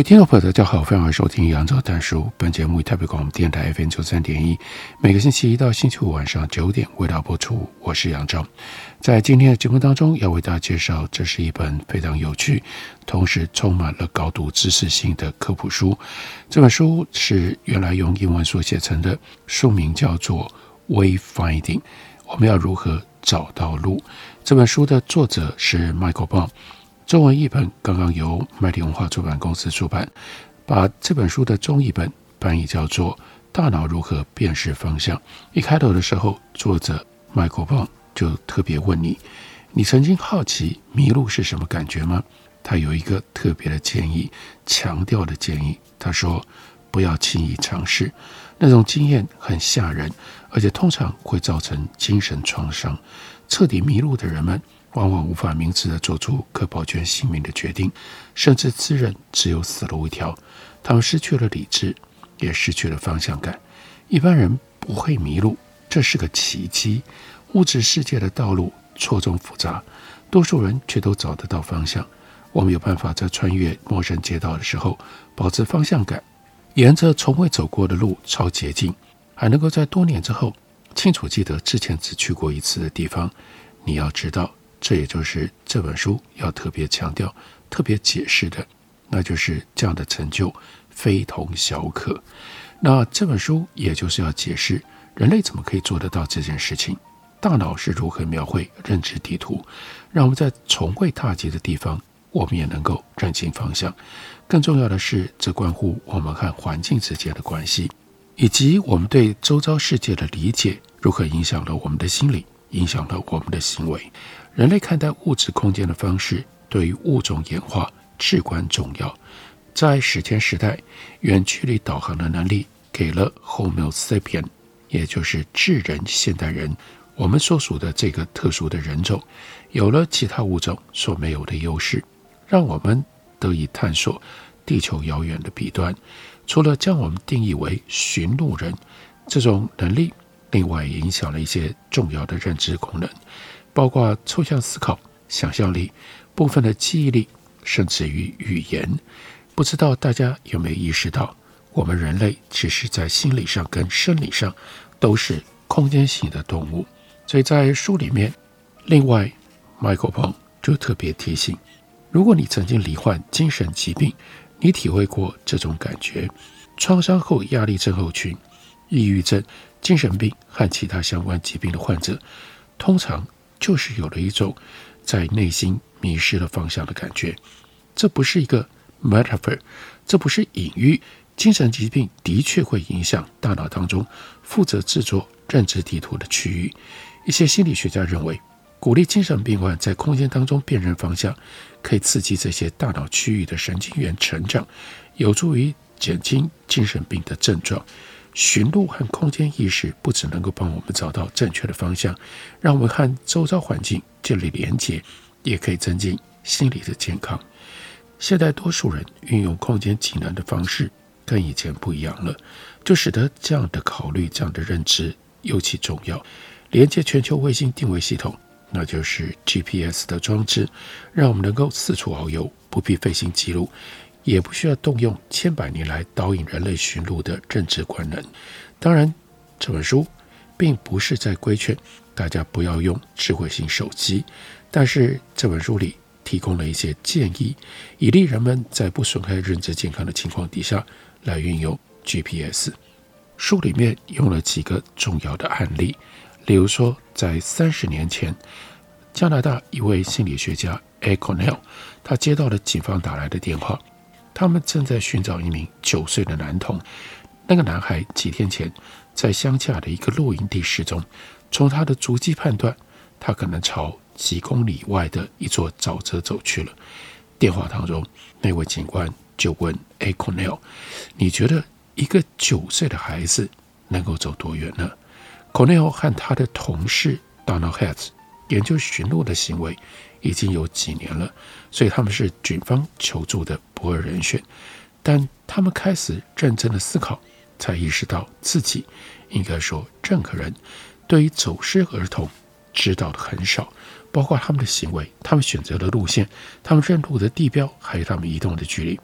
各位听众朋友，大家好，欢迎收听杨照谈书。本节目以台北广播电台 FM 九三点一，每个星期一到星期五晚上九点为大家播出。我是杨照，在今天的节目当中，要为大家介绍，这是一本非常有趣，同时充满了高度知识性的科普书。这本书是原来用英文所写成的，书名叫做《Wayfinding》，我们要如何找到路？这本书的作者是 Michael Baum。中文译本刚刚由麦田文化出版公司出版，把这本书的中译本翻译叫做《大脑如何辨识方向》。一开头的时候，作者 Michael Baum 就特别问你：你曾经好奇迷路是什么感觉吗？他有一个特别的建议，强调的建议。他说：不要轻易尝试，那种经验很吓人，而且通常会造成精神创伤。彻底迷路的人们。往往无法明智地做出可保全性命的决定，甚至自认只有死路一条。他们失去了理智，也失去了方向感。一般人不会迷路，这是个奇迹。物质世界的道路错综复杂，多数人却都找得到方向。我们有办法在穿越陌生街道的时候保持方向感，沿着从未走过的路超捷径，还能够在多年之后清楚记得之前只去过一次的地方。你要知道。这也就是这本书要特别强调、特别解释的，那就是这样的成就非同小可。那这本书也就是要解释人类怎么可以做得到这件事情，大脑是如何描绘认知地图，让我们在从未踏及的地方，我们也能够认清方向。更重要的是，这关乎我们和环境之间的关系，以及我们对周遭世界的理解如何影响了我们的心理，影响了我们的行为。人类看待物质空间的方式，对于物种演化至关重要。在史前时代，远距离导航的能力给了 Homo sapien，也就是智人现代人，我们所属的这个特殊的人种，有了其他物种所没有的优势，让我们得以探索地球遥远的彼端。除了将我们定义为寻路人这种能力，另外影响了一些重要的认知功能。包括抽象思考、想象力、部分的记忆力，甚至于语言。不知道大家有没有意识到，我们人类其实在心理上跟生理上都是空间性的动物。所以在书里面，另外，Michael Baum 就特别提醒：如果你曾经罹患精神疾病，你体会过这种感觉，创伤后压力症候群、抑郁症、精神病和其他相关疾病的患者，通常。就是有了一种在内心迷失了方向的感觉，这不是一个 metaphor，这不是隐喻。精神疾病的确会影响大脑当中负责制作认知地图的区域。一些心理学家认为，鼓励精神病患在空间当中辨认方向，可以刺激这些大脑区域的神经元成长，有助于减轻精神病的症状。寻路和空间意识不只能够帮我们找到正确的方向，让我们和周遭环境建立连结，也可以增进心理的健康。现在多数人运用空间技能的方式跟以前不一样了，就使得这样的考虑、这样的认知尤其重要。连接全球卫星定位系统，那就是 GPS 的装置，让我们能够四处遨游，不必费心记录。也不需要动用千百年来导引人类寻路的政治官能。当然，这本书并不是在规劝大家不要用智慧型手机，但是这本书里提供了一些建议，以利人们在不损害认知健康的情况底下来运用 GPS。书里面用了几个重要的案例，例如说，在三十年前，加拿大一位心理学家 Ed Cornell，他接到了警方打来的电话。他们正在寻找一名九岁的男童。那个男孩几天前在乡下的一个露营地失踪。从他的足迹判断，他可能朝几公里外的一座沼泽走去了。电话当中，那位警官就问 A. Cornell：“ 你觉得一个九岁的孩子能够走多远呢？”Cornell 和他的同事 Donald Hatz 研究驯鹿的行为已经有几年了，所以他们是警方求助的不二人选。但他们开始认真的思考，才意识到自己，应该说任何人，对于走失儿童知道的很少。包括他们的行为、他们选择的路线、他们认路的地标，还有他们移动的距离。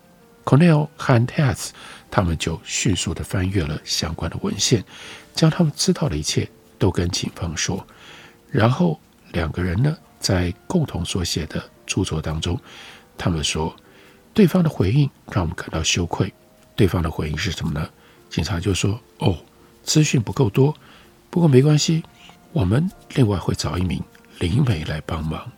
Cornell 和 Tats，他们就迅速地翻阅了相关的文献，将他们知道的一切都跟警方说。然后两个人呢，在共同所写的著作当中，他们说，对方的回应让我们感到羞愧。对方的回应是什么呢？警察就说：“哦，资讯不够多，不过没关系，我们另外会找一名。”灵媒来帮忙，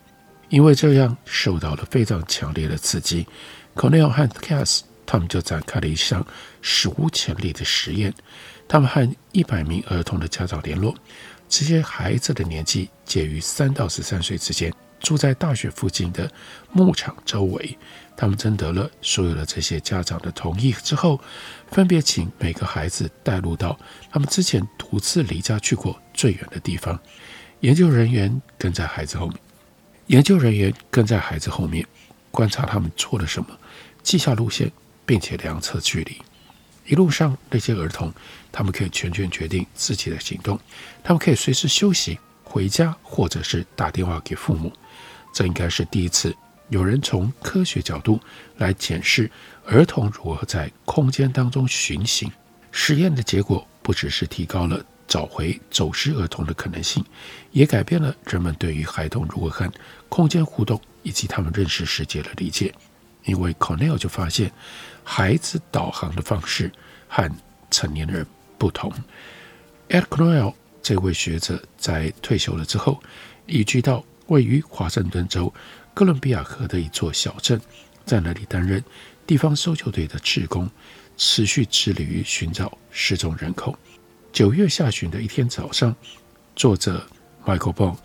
因为这样受到了非常强烈的刺激。Cornell 和 Cass 他们就展开了一项史无前例的实验。他们和一百名儿童的家长联络，这些孩子的年纪介于三到十三岁之间，住在大学附近的牧场周围。他们征得了所有的这些家长的同意之后，分别请每个孩子带路到他们之前独自离家去过最远的地方。研究人员跟在孩子后面，研究人员跟在孩子后面，观察他们做了什么，记下路线，并且量测距离。一路上，那些儿童他们可以全权决定自己的行动，他们可以随时休息、回家，或者是打电话给父母。这应该是第一次有人从科学角度来检视儿童如何在空间当中巡行。实验的结果不只是提高了。找回走失儿童的可能性，也改变了人们对于孩童如何和空间互动以及他们认识世界的理解。因为 Cornell 就发现，孩子导航的方式和成年人不同。Ed Cornell 这位学者在退休了之后，移居到位于华盛顿州哥伦比亚河的一座小镇，在那里担任地方搜救队的志工，持续致力于寻找失踪人口。九月下旬的一天早上，作者 Michael Bon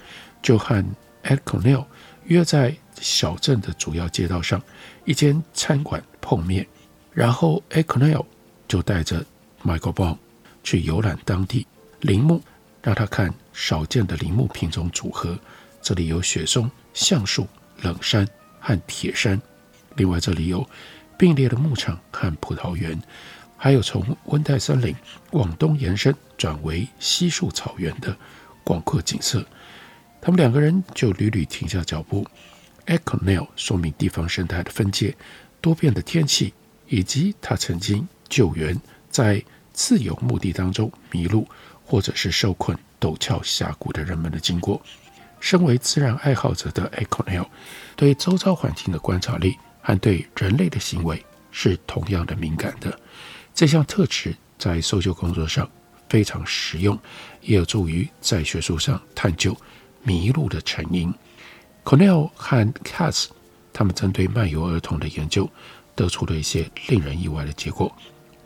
就和 Ed Cornell 约在小镇的主要街道上一间餐馆碰面，然后 Ed Cornell 就带着 Michael Bon 去游览当地林木，让他看少见的林木品种组合。这里有雪松、橡树、冷杉和铁杉，另外这里有并列的牧场和葡萄园。还有从温带森林往东延伸转为稀树草原的广阔景色，他们两个人就屡屡停下脚步。Ed Cornell 说明地方生态的分界、多变的天气，以及他曾经救援在自由墓地当中迷路或者是受困陡峭峡谷的人们的经过。身为自然爱好者的 Econell，对周遭环境的观察力和对人类的行为是同样的敏感的。这项特质在搜救工作上非常实用，也有助于在学术上探究迷路的成因。Cornell 和 Katz 他们针对漫游儿童的研究得出了一些令人意外的结果。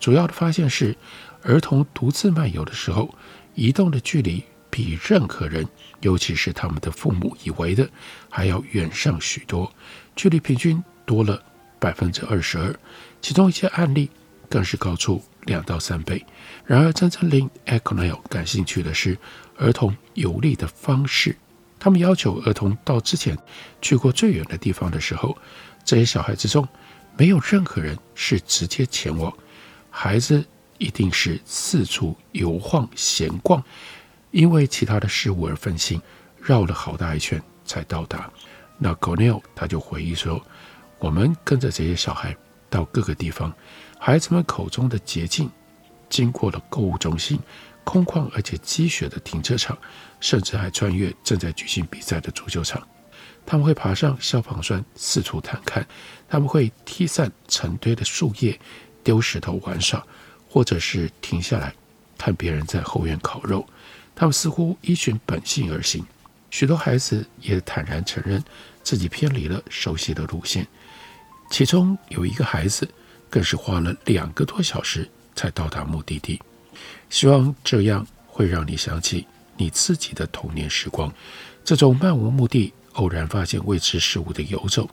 主要的发现是，儿童独自漫游的时候，移动的距离比任何人，尤其是他们的父母以为的，还要远上许多，距离平均多了百分之二十二。其中一些案例。更是高出两到三倍。然而，真正令 e c o n e l 感兴趣的是儿童游历的方式。他们要求儿童到之前去过最远的地方的时候，这些小孩之中没有任何人是直接前往，孩子一定是四处游晃闲逛，因为其他的事物而分心，绕了好大一圈才到达。那 Cornel 他就回忆说：“我们跟着这些小孩到各个地方。”孩子们口中的捷径，经过了购物中心、空旷而且积雪的停车场，甚至还穿越正在举行比赛的足球场。他们会爬上消防栓，四处探看；他们会踢散成堆的树叶，丢石头玩耍，或者是停下来看别人在后院烤肉。他们似乎依循本性而行。许多孩子也坦然承认自己偏离了熟悉的路线。其中有一个孩子。更是花了两个多小时才到达目的地。希望这样会让你想起你自己的童年时光，这种漫无目的、偶然发现未知事物的游走，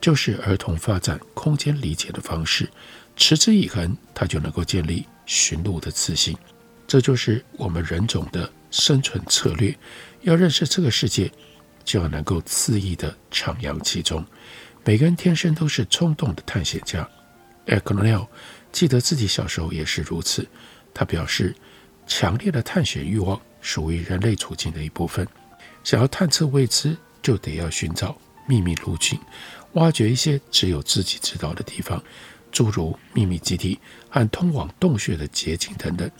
就是儿童发展空间理解的方式。持之以恒，他就能够建立寻路的自信。这就是我们人种的生存策略。要认识这个世界，就要能够恣意地徜徉其中。每个人天生都是冲动的探险家。艾克诺尔记得自己小时候也是如此。他表示，强烈的探险欲望属于人类处境的一部分。想要探测未知，就得要寻找秘密路径，挖掘一些只有自己知道的地方，诸如秘密基地和通往洞穴的捷径等等。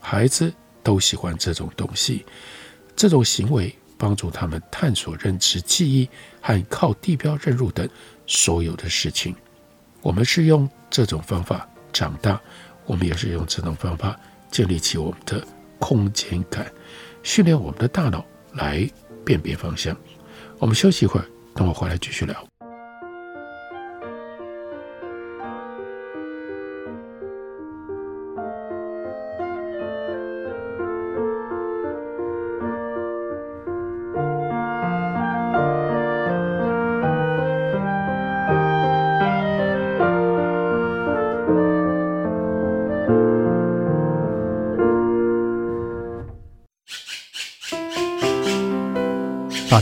孩子都喜欢这种东西，这种行为帮助他们探索认知、记忆和靠地标认路等所有的事情。我们是用这种方法长大，我们也是用这种方法建立起我们的空间感，训练我们的大脑来辨别方向。我们休息一会儿，等我回来继续聊。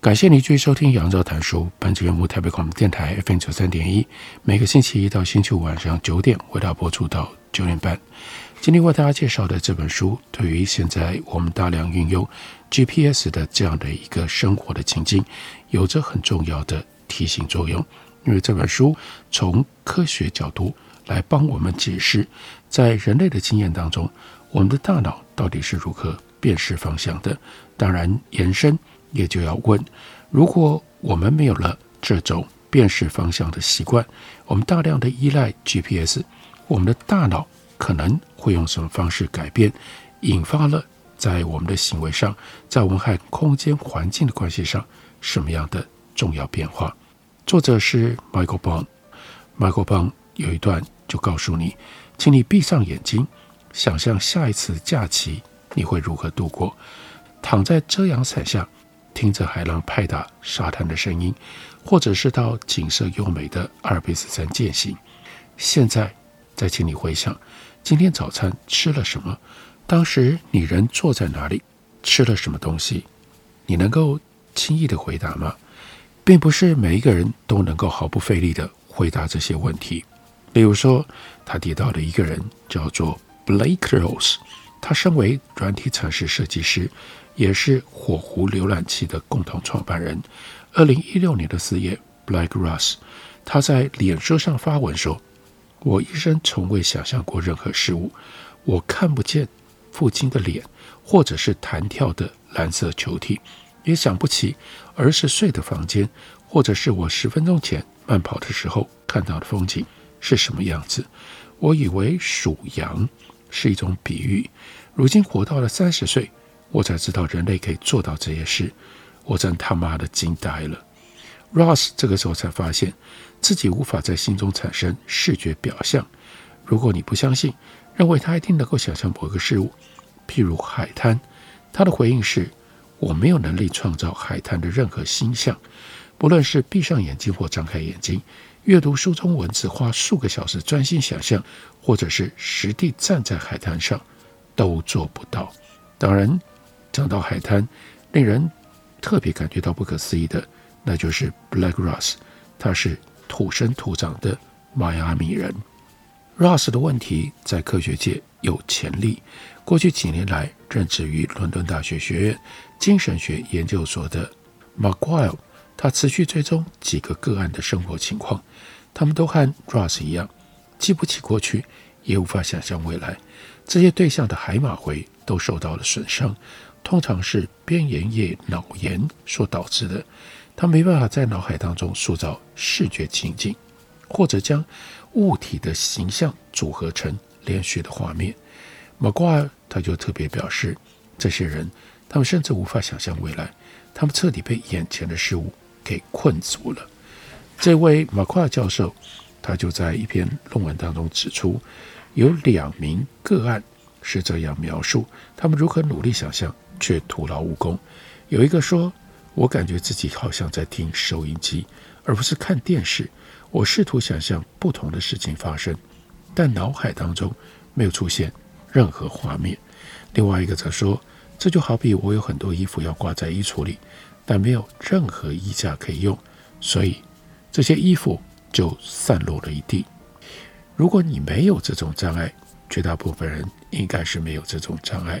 感谢你继续收听《杨照谈书》。本节目台北广播电台 FM 九三点一，每个星期一到星期五晚上九点为大家播出到九点半。今天为大家介绍的这本书，对于现在我们大量运用 GPS 的这样的一个生活的情境，有着很重要的提醒作用。因为这本书从科学角度来帮我们解释，在人类的经验当中，我们的大脑到底是如何辨识方向的。当然，延伸。也就要问：如果我们没有了这种辨识方向的习惯，我们大量的依赖 GPS，我们的大脑可能会用什么方式改变，引发了在我们的行为上，在我们和空间环境的关系上什么样的重要变化？作者是 Michael Bond。Michael Bond 有一段就告诉你，请你闭上眼睛，想象下一次假期你会如何度过，躺在遮阳伞下。听着海浪拍打沙滩的声音，或者是到景色优美的阿尔卑斯山健行。现在，再请你回想今天早餐吃了什么？当时你人坐在哪里？吃了什么东西？你能够轻易地回答吗？并不是每一个人都能够毫不费力地回答这些问题。例如说，他提到的一个人叫做 Blake Rose，他身为软体城市设计师。也是火狐浏览器的共同创办人。二零一六年的四月，Black Russ，他在脸书上发文说：“我一生从未想象过任何事物，我看不见父亲的脸，或者是弹跳的蓝色球体，也想不起儿时睡的房间，或者是我十分钟前慢跑的时候看到的风景是什么样子。我以为属羊是一种比喻，如今活到了三十岁。”我才知道人类可以做到这些事，我真他妈的惊呆了。Ross 这个时候才发现自己无法在心中产生视觉表象。如果你不相信，认为他一定能够想象某个事物，譬如海滩，他的回应是：我没有能力创造海滩的任何形象，不论是闭上眼睛或张开眼睛，阅读书中文字，花数个小时专心想象，或者是实地站在海滩上，都做不到。当然，讲到海滩，令人特别感觉到不可思议的，那就是 Black Ross，他是土生土长的迈阿密人。Ross 的问题在科学界有潜力。过去几年来，任职于伦敦大学学院精神学研究所的 McGuire，他持续追踪几个个案的生活情况。他们都和 Ross 一样，记不起过去，也无法想象未来。这些对象的海马回都受到了损伤，通常是边缘叶脑炎所导致的。他没办法在脑海当中塑造视觉情景，或者将物体的形象组合成连续的画面。马瓜尔他就特别表示，这些人他们甚至无法想象未来，他们彻底被眼前的事物给困住了。这位马瓜尔教授他就在一篇论文当中指出，有两名个案是这样描述他们如何努力想象却徒劳无功。有一个说：“我感觉自己好像在听收音机，而不是看电视。”我试图想象不同的事情发生，但脑海当中没有出现任何画面。另外一个则说，这就好比我有很多衣服要挂在衣橱里，但没有任何衣架可以用，所以这些衣服就散落了一地。如果你没有这种障碍，绝大部分人应该是没有这种障碍，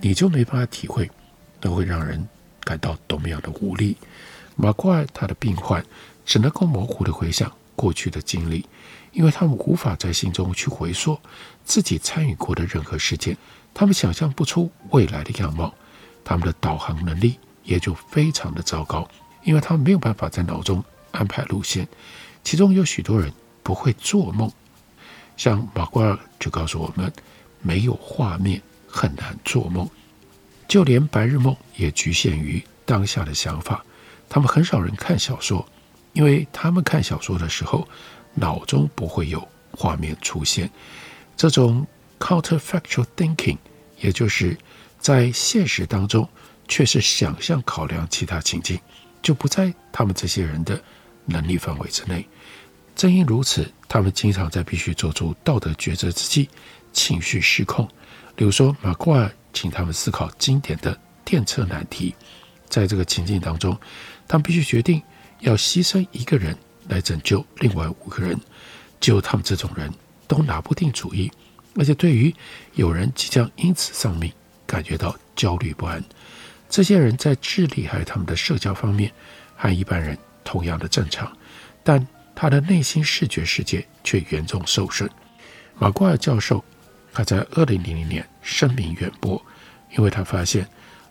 你就没办法体会，那会让人感到多么样的无力。马库尔他的病患。只能够模糊地回想过去的经历，因为他们无法在心中去回溯自己参与过的任何事件，他们想象不出未来的样貌，他们的导航能力也就非常的糟糕，因为他们没有办法在脑中安排路线。其中有许多人不会做梦，像马库尔就告诉我们，没有画面很难做梦，就连白日梦也局限于当下的想法。他们很少人看小说。因为他们看小说的时候，脑中不会有画面出现。这种 counterfactual thinking，也就是在现实当中却是想象考量其他情境，就不在他们这些人的能力范围之内。正因如此，他们经常在必须做出道德抉择之际，情绪失控。比如说，马库尔请他们思考经典的电车难题，在这个情境当中，他们必须决定。要牺牲一个人来拯救另外五个人，只有他们这种人都拿不定主意，而且对于有人即将因此丧命感觉到焦虑不安。这些人在智力还有他们的社交方面和一般人同样的正常，但他的内心视觉世界却严重受损。马库尔教授他在二零零零年声名远播，因为他发现。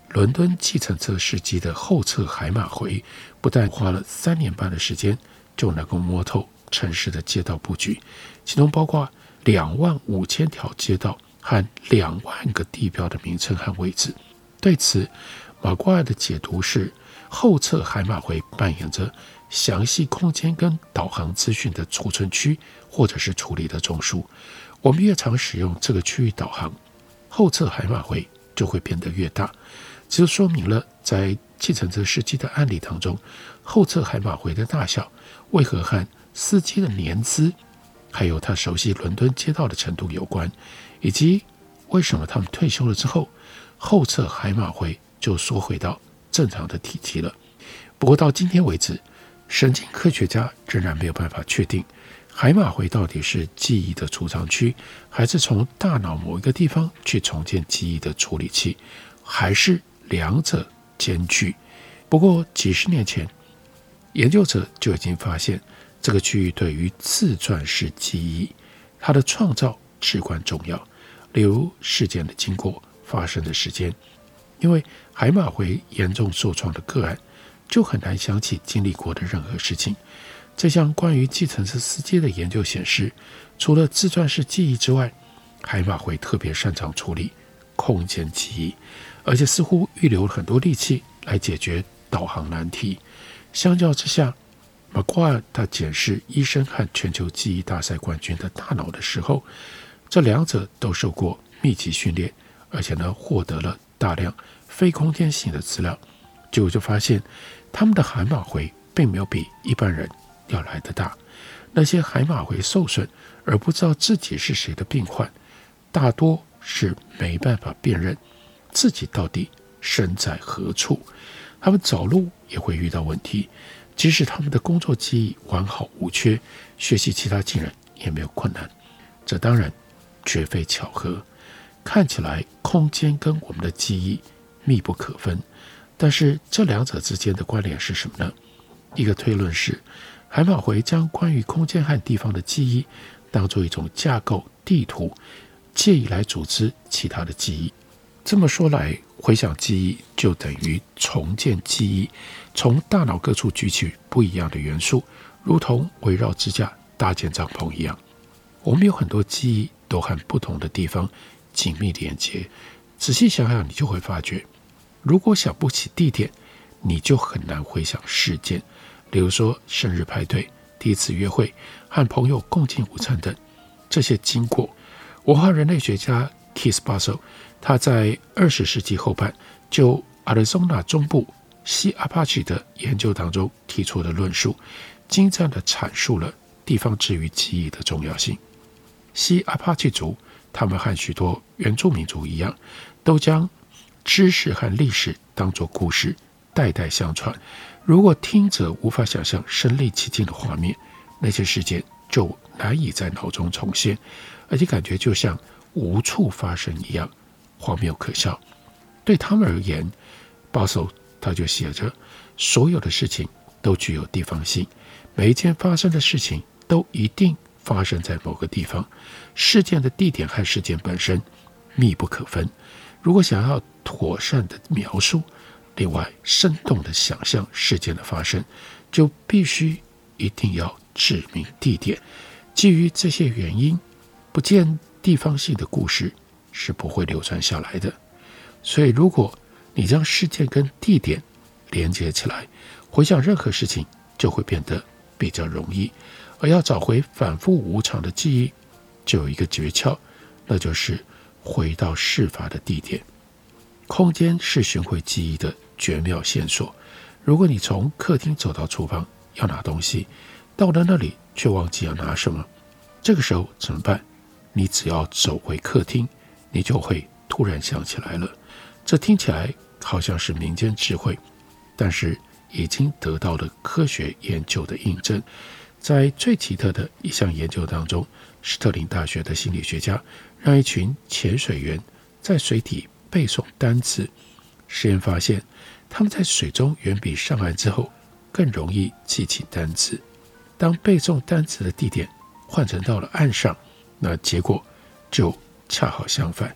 伦敦计程车司机的后侧海马回，不但花了三年半的时间就能够摸透城市的街道布局，其中包括两万五千条街道和两万个地标的名称和位置。对此，马瓜尔的解读是：后侧海马回扮演着详细空间跟导航资讯的储存区，或者是处理的中枢。我们越常使用这个区域导航，后侧海马回就会变得越大。这就说明了，在计程车司机的案例当中，后侧海马回的大小为何和司机的年资，还有他熟悉伦敦街道的程度有关，以及为什么他们退休了之后，后侧海马回就缩回到正常的体积了。不过到今天为止，神经科学家仍然没有办法确定海马回到底是记忆的储藏区，还是从大脑某一个地方去重建记忆的处理器，还是。两者兼具。不过几十年前，研究者就已经发现，这个区域对于自传式记忆，它的创造至关重要。例如事件的经过、发生的时间。因为海马回严重受创的个案，就很难想起经历过的任何事情。这项关于计程车司机的研究显示，除了自传式记忆之外，海马回特别擅长处理空间记忆。而且似乎预留了很多力气来解决导航难题。相较之下，马瓜尔他检视医生和全球记忆大赛冠军的大脑的时候，这两者都受过密集训练，而且呢获得了大量非空间性的资料，结果就发现他们的海马回并没有比一般人要来得大。那些海马回受损而不知道自己是谁的病患，大多是没办法辨认自己到底身在何处。他们走路也会遇到问题，即使他们的工作记忆完好无缺，学习其他技能也没有困难。这当然绝非巧合。看起来空间跟我们的记忆密不可分，但是这两者之间的关联是什么呢？一个推论是。海马回将关于空间和地方的记忆当做一种架构地图，借以来组织其他的记忆。这么说来，回想记忆就等于重建记忆，从大脑各处举取不一样的元素，如同围绕支架搭建帐篷一样。我们有很多记忆都和不同的地方紧密连接。仔细想想，你就会发觉，如果想不起地点，你就很难回想事件。比如说生日派对、第一次约会、和朋友共进午餐等这些经过，文化人类学家 Keith Basso 他在二十世纪后半就 Arizona 中部西阿帕奇的研究当中提出的论述，精湛地阐述了地方治愈记忆的重要性。西阿帕奇族，他们和许多原住民族一样，都将知识和历史当作故事，代代相传。如果听者无法想象身临其境的画面，那些事件就难以在脑中重现，而且感觉就像无处发生一样，荒谬可笑。对他们而言，保守他就写着：所有的事情都具有地方性，每一件发生的事情都一定发生在某个地方，事件的地点和事件本身密不可分。如果想要妥善的描述，另外，生动地想象事件的发生，就必须一定要指明地点。基于这些原因，不见地方性的故事是不会流传下来的。所以，如果你将事件跟地点连接起来，回想任何事情就会变得比较容易。而要找回反复无常的记忆，就有一个诀窍，那就是回到事发的地点。空间是寻回记忆的绝妙线索。如果你从客厅走到厨房要拿东西，到了那里却忘记要拿什么，这个时候怎么办？你只要走回客厅，你就会突然想起来了。这听起来好像是民间智慧，但是已经得到了科学研究的印证。在最奇特的一项研究当中，史特林大学的心理学家让一群潜水员在水底背诵单词，实验发现，他们在水中远比上岸之后更容易记起单词。当背诵单词的地点换成到了岸上，那结果就恰好相反。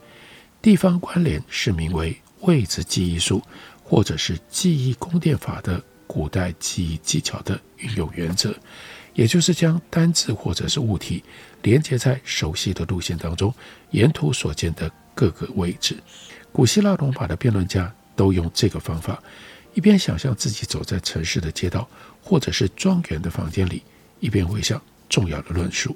地方关联是名为位置记忆术，或者是记忆宫殿法的古代记忆技巧的运用原则，也就是将单词或者是物体连接在熟悉的路线当中，沿途所见的各个位置。古希腊、罗马的辩论家都用这个方法，一边想象自己走在城市的街道，或者是庄园的房间里，一边回想重要的论述。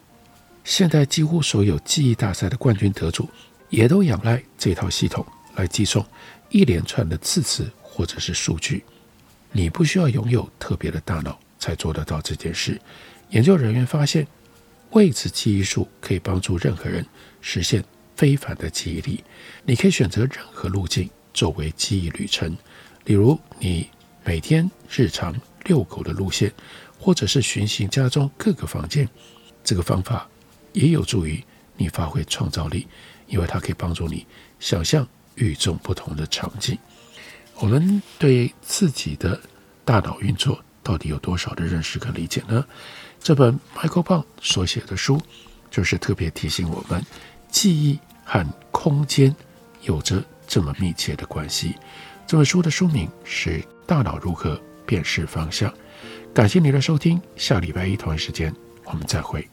现在几乎所有记忆大赛的冠军得主，也都仰赖这套系统来记诵一连串的字词或者是数据。你不需要拥有特别的大脑才做得到这件事。研究人员发现，位置记忆术可以帮助任何人实现。非凡的记忆力，你可以选择任何路径作为记忆旅程，例如你每天日常遛狗的路线，或者是巡行家中各个房间。这个方法也有助于你发挥创造力，因为它可以帮助你想象与众不同的场景。我们对自己的大脑运作到底有多少的认识和理解呢？这本 Michael Pollan 所写的书就是特别提醒我们。记忆和空间有着这么密切的关系。这本书的书名是《大脑如何辨识方向》。感谢您的收听，下礼拜一同一时间我们再会。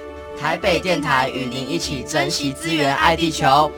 台北电台与您一起珍惜资源，爱地球。